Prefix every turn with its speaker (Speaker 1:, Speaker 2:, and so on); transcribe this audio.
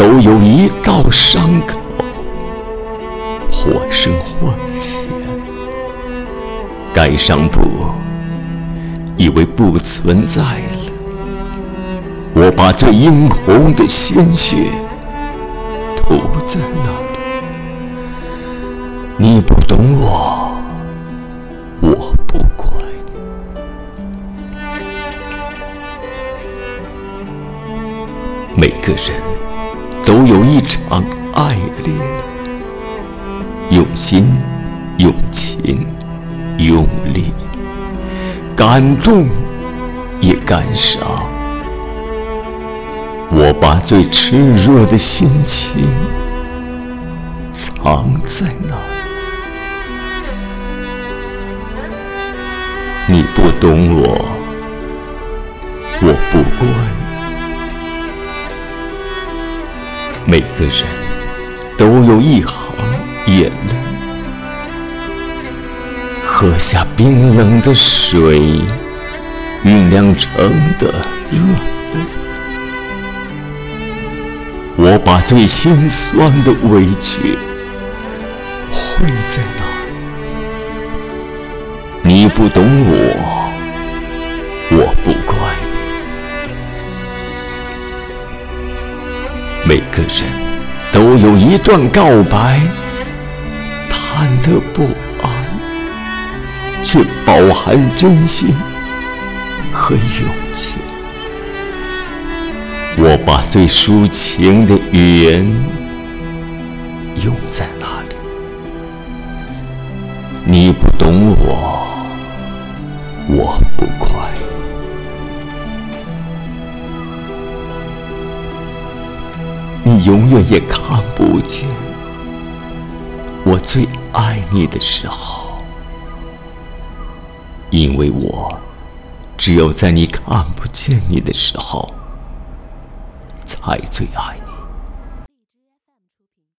Speaker 1: 都有一道伤口，或深或浅，该伤不以为不存在了。我把最殷红的鲜血涂在那里，你不懂我，我不怪你。每个人都有一场爱恋，用心、用情、用力，感动也感伤。我把最炽热的心情藏在那，你不懂我，我不每个人都有一行眼泪，喝下冰冷的水，酝酿成的热泪。我把最心酸的委屈汇在那，你不懂我，我不每个人都有一段告白，谈得不安，却饱含真心和勇气。我把最抒情的语言用在那里，你不懂，我永远也看不见我最爱你的时候，因为我只有在你看不见你的时候。才最爱你。